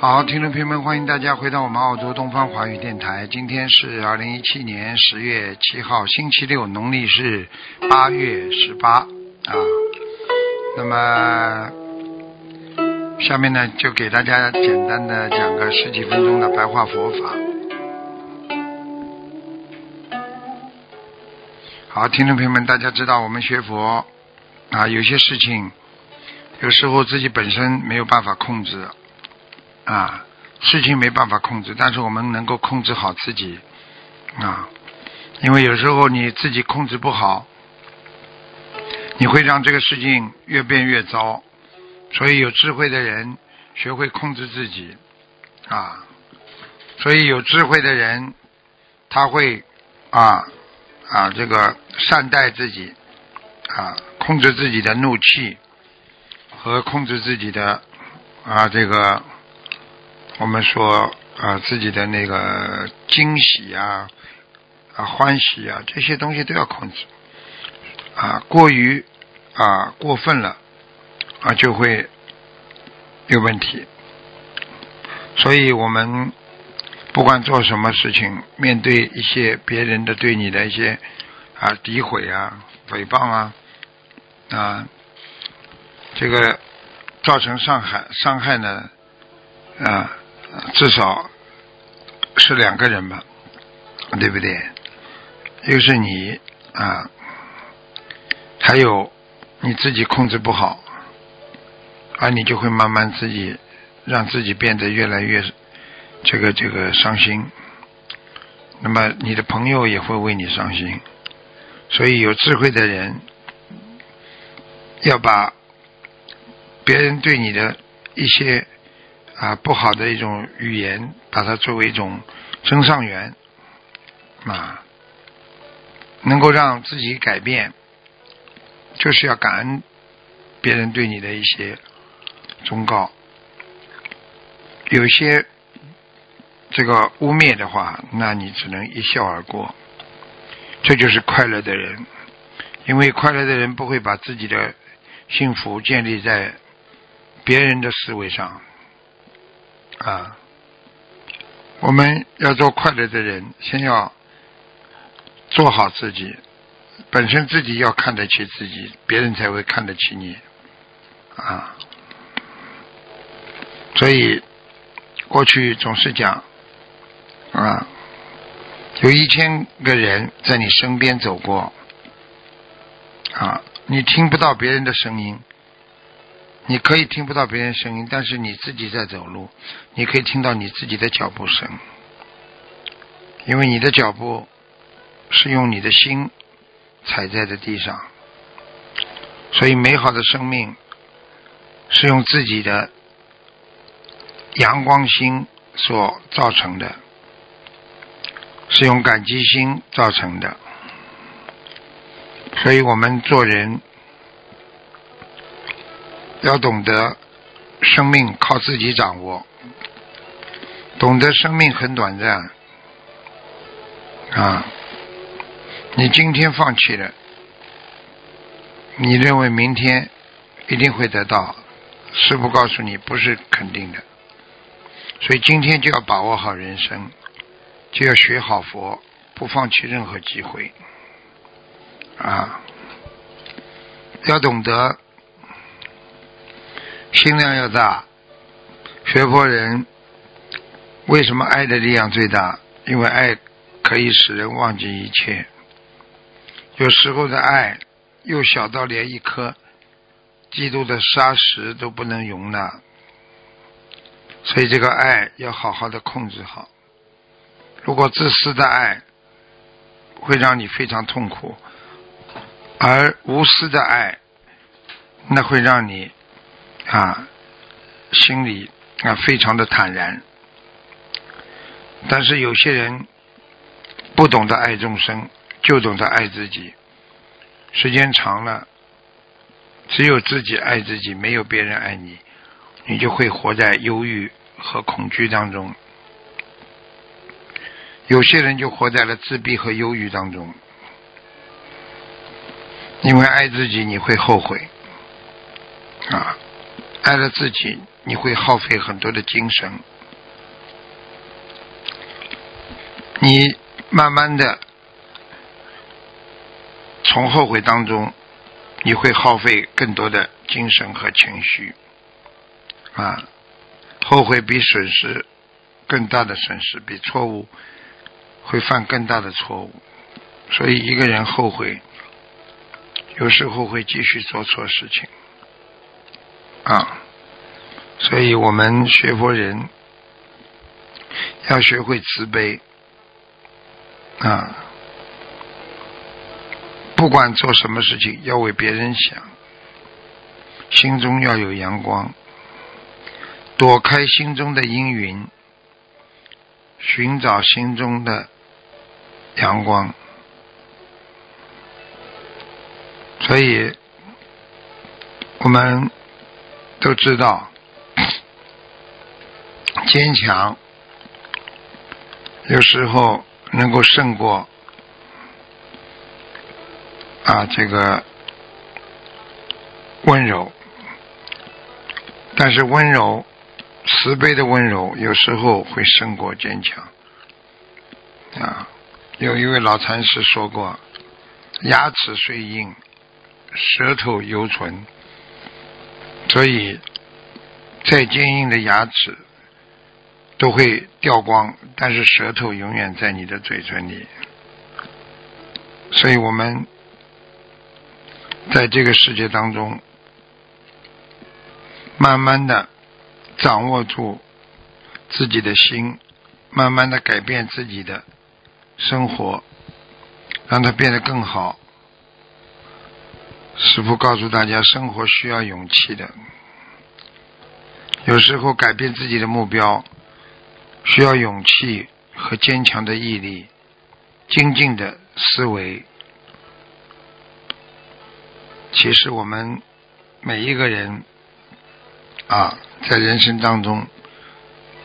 好，听众朋友们，欢迎大家回到我们澳洲东方华语电台。今天是二零一七年十月七号，星期六，农历是八月十八啊。那么下面呢，就给大家简单的讲个十几分钟的白话佛法。好，听众朋友们，大家知道我们学佛啊，有些事情有时候自己本身没有办法控制。啊，事情没办法控制，但是我们能够控制好自己啊，因为有时候你自己控制不好，你会让这个事情越变越糟。所以有智慧的人学会控制自己啊，所以有智慧的人他会啊啊这个善待自己啊，控制自己的怒气和控制自己的啊这个。我们说啊，自己的那个惊喜啊、啊欢喜啊，这些东西都要控制啊，过于啊过分了啊，就会有问题。所以我们不管做什么事情，面对一些别人的对你的一些啊诋毁啊、诽谤啊啊，这个造成伤害伤害呢啊。至少是两个人吧，对不对？又是你啊，还有你自己控制不好，而你就会慢慢自己让自己变得越来越这个这个伤心。那么你的朋友也会为你伤心，所以有智慧的人要把别人对你的一些。啊，不好的一种语言，把它作为一种增上缘啊，能够让自己改变，就是要感恩别人对你的一些忠告。有些这个污蔑的话，那你只能一笑而过。这就是快乐的人，因为快乐的人不会把自己的幸福建立在别人的思维上。啊，我们要做快乐的人，先要做好自己，本身自己要看得起自己，别人才会看得起你。啊，所以过去总是讲，啊，有一千个人在你身边走过，啊，你听不到别人的声音。你可以听不到别人声音，但是你自己在走路，你可以听到你自己的脚步声，因为你的脚步是用你的心踩在的地上，所以美好的生命是用自己的阳光心所造成的，是用感激心造成的，所以我们做人。要懂得生命靠自己掌握，懂得生命很短暂啊！你今天放弃了，你认为明天一定会得到？师傅告诉你，不是肯定的。所以今天就要把握好人生，就要学好佛，不放弃任何机会啊！要懂得。心量要大，学佛人为什么爱的力量最大？因为爱可以使人忘记一切。有时候的爱又小到连一颗基督的沙石都不能容纳，所以这个爱要好好的控制好。如果自私的爱会让你非常痛苦，而无私的爱那会让你。啊，心里啊非常的坦然，但是有些人不懂得爱众生，就懂得爱自己。时间长了，只有自己爱自己，没有别人爱你，你就会活在忧郁和恐惧当中。有些人就活在了自闭和忧郁当中，因为爱自己你会后悔，啊，爱了自己你会耗费很多的精神，你慢慢的从后悔当中，你会耗费更多的精神和情绪，啊，后悔比损失更大的损失，比错误。会犯更大的错误，所以一个人后悔，有时候会继续做错事情，啊，所以我们学佛人要学会慈悲，啊，不管做什么事情，要为别人想，心中要有阳光，躲开心中的阴云，寻找心中的。阳光，所以我们都知道，坚强有时候能够胜过啊这个温柔，但是温柔慈悲的温柔有时候会胜过坚强啊。有一位老禅师说过：“牙齿虽硬，舌头犹存。”所以，再坚硬的牙齿都会掉光，但是舌头永远在你的嘴唇里。所以我们在这个世界当中，慢慢的掌握住自己的心，慢慢的改变自己的。生活让它变得更好。师傅告诉大家，生活需要勇气的。有时候改变自己的目标需要勇气和坚强的毅力、精进的思维。其实我们每一个人啊，在人生当中，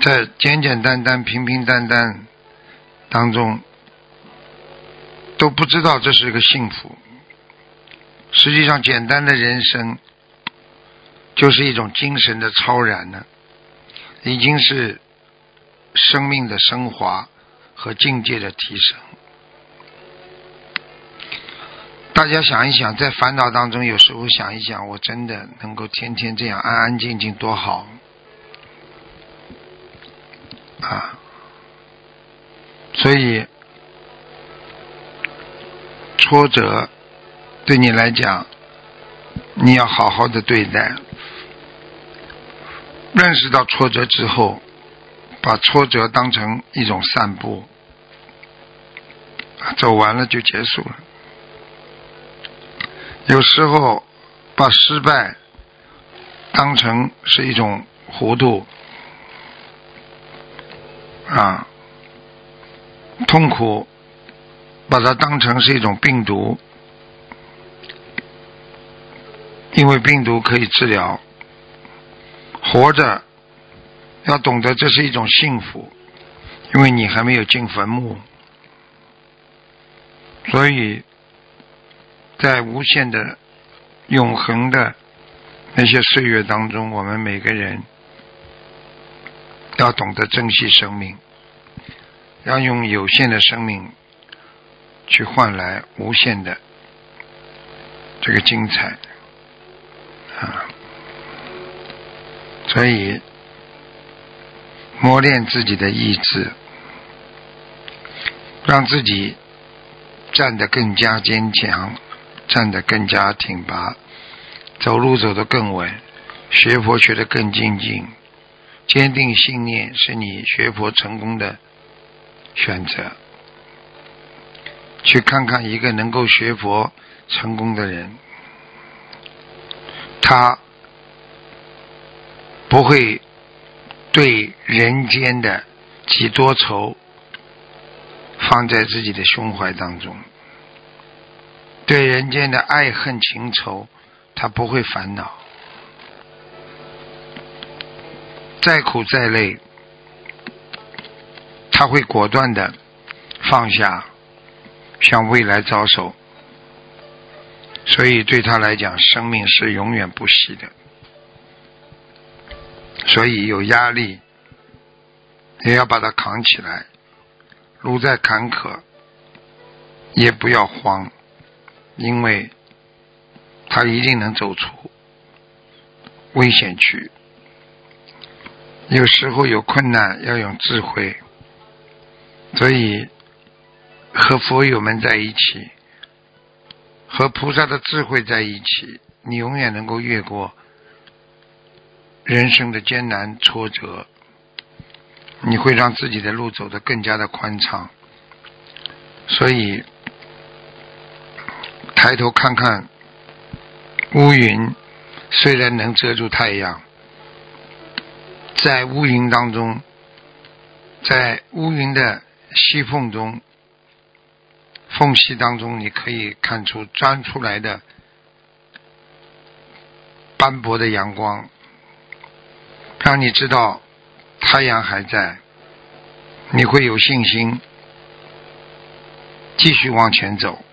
在简简单单、平平淡淡当中。都不知道这是一个幸福。实际上，简单的人生就是一种精神的超然呢，已经是生命的升华和境界的提升。大家想一想，在烦恼当中，有时候想一想，我真的能够天天这样安安静静，多好啊！所以。挫折对你来讲，你要好好的对待。认识到挫折之后，把挫折当成一种散步，走完了就结束了。有时候把失败当成是一种糊涂啊，痛苦。把它当成是一种病毒，因为病毒可以治疗。活着要懂得这是一种幸福，因为你还没有进坟墓，所以在无限的、永恒的那些岁月当中，我们每个人要懂得珍惜生命，要用有限的生命。去换来无限的这个精彩啊！所以磨练自己的意志，让自己站得更加坚强，站得更加挺拔，走路走得更稳，学佛学得更精进。坚定信念是你学佛成功的选择。去看看一个能够学佛成功的人，他不会对人间的几多愁放在自己的胸怀当中，对人间的爱恨情仇，他不会烦恼，再苦再累，他会果断的放下，向未来招手。所以对他来讲，生命是永远不息的。所以有压力，也要把它扛起来。路再坎坷，也不要慌，因为他一定能走出危险区。有时候有困难，要用智慧。所以和佛友们在一起。和菩萨的智慧在一起，你永远能够越过人生的艰难挫折，你会让自己的路走得更加的宽敞。所以，抬头看看乌云，虽然能遮住太阳，在乌云当中，在乌云的隙缝中。缝隙当中，你可以看出钻出来的斑驳的阳光，让你知道太阳还在，你会有信心继续往前走。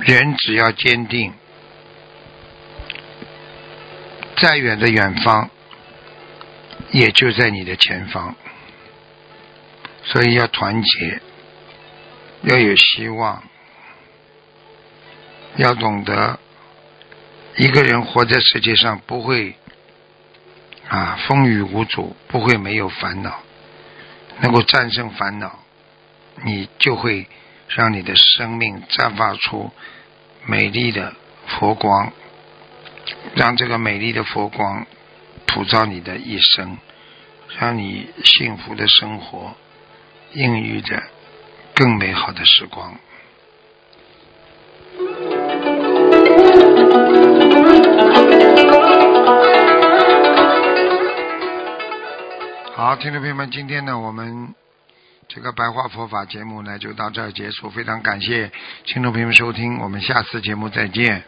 人只要坚定，再远的远方也就在你的前方，所以要团结。要有希望，要懂得一个人活在世界上不会啊风雨无阻，不会没有烦恼，能够战胜烦恼，你就会让你的生命绽放出美丽的佛光，让这个美丽的佛光普照你的一生，让你幸福的生活孕育着。更美好的时光。好，听众朋友们，今天呢，我们这个白话佛法节目呢，就到这儿结束。非常感谢听众朋友们收听，我们下次节目再见。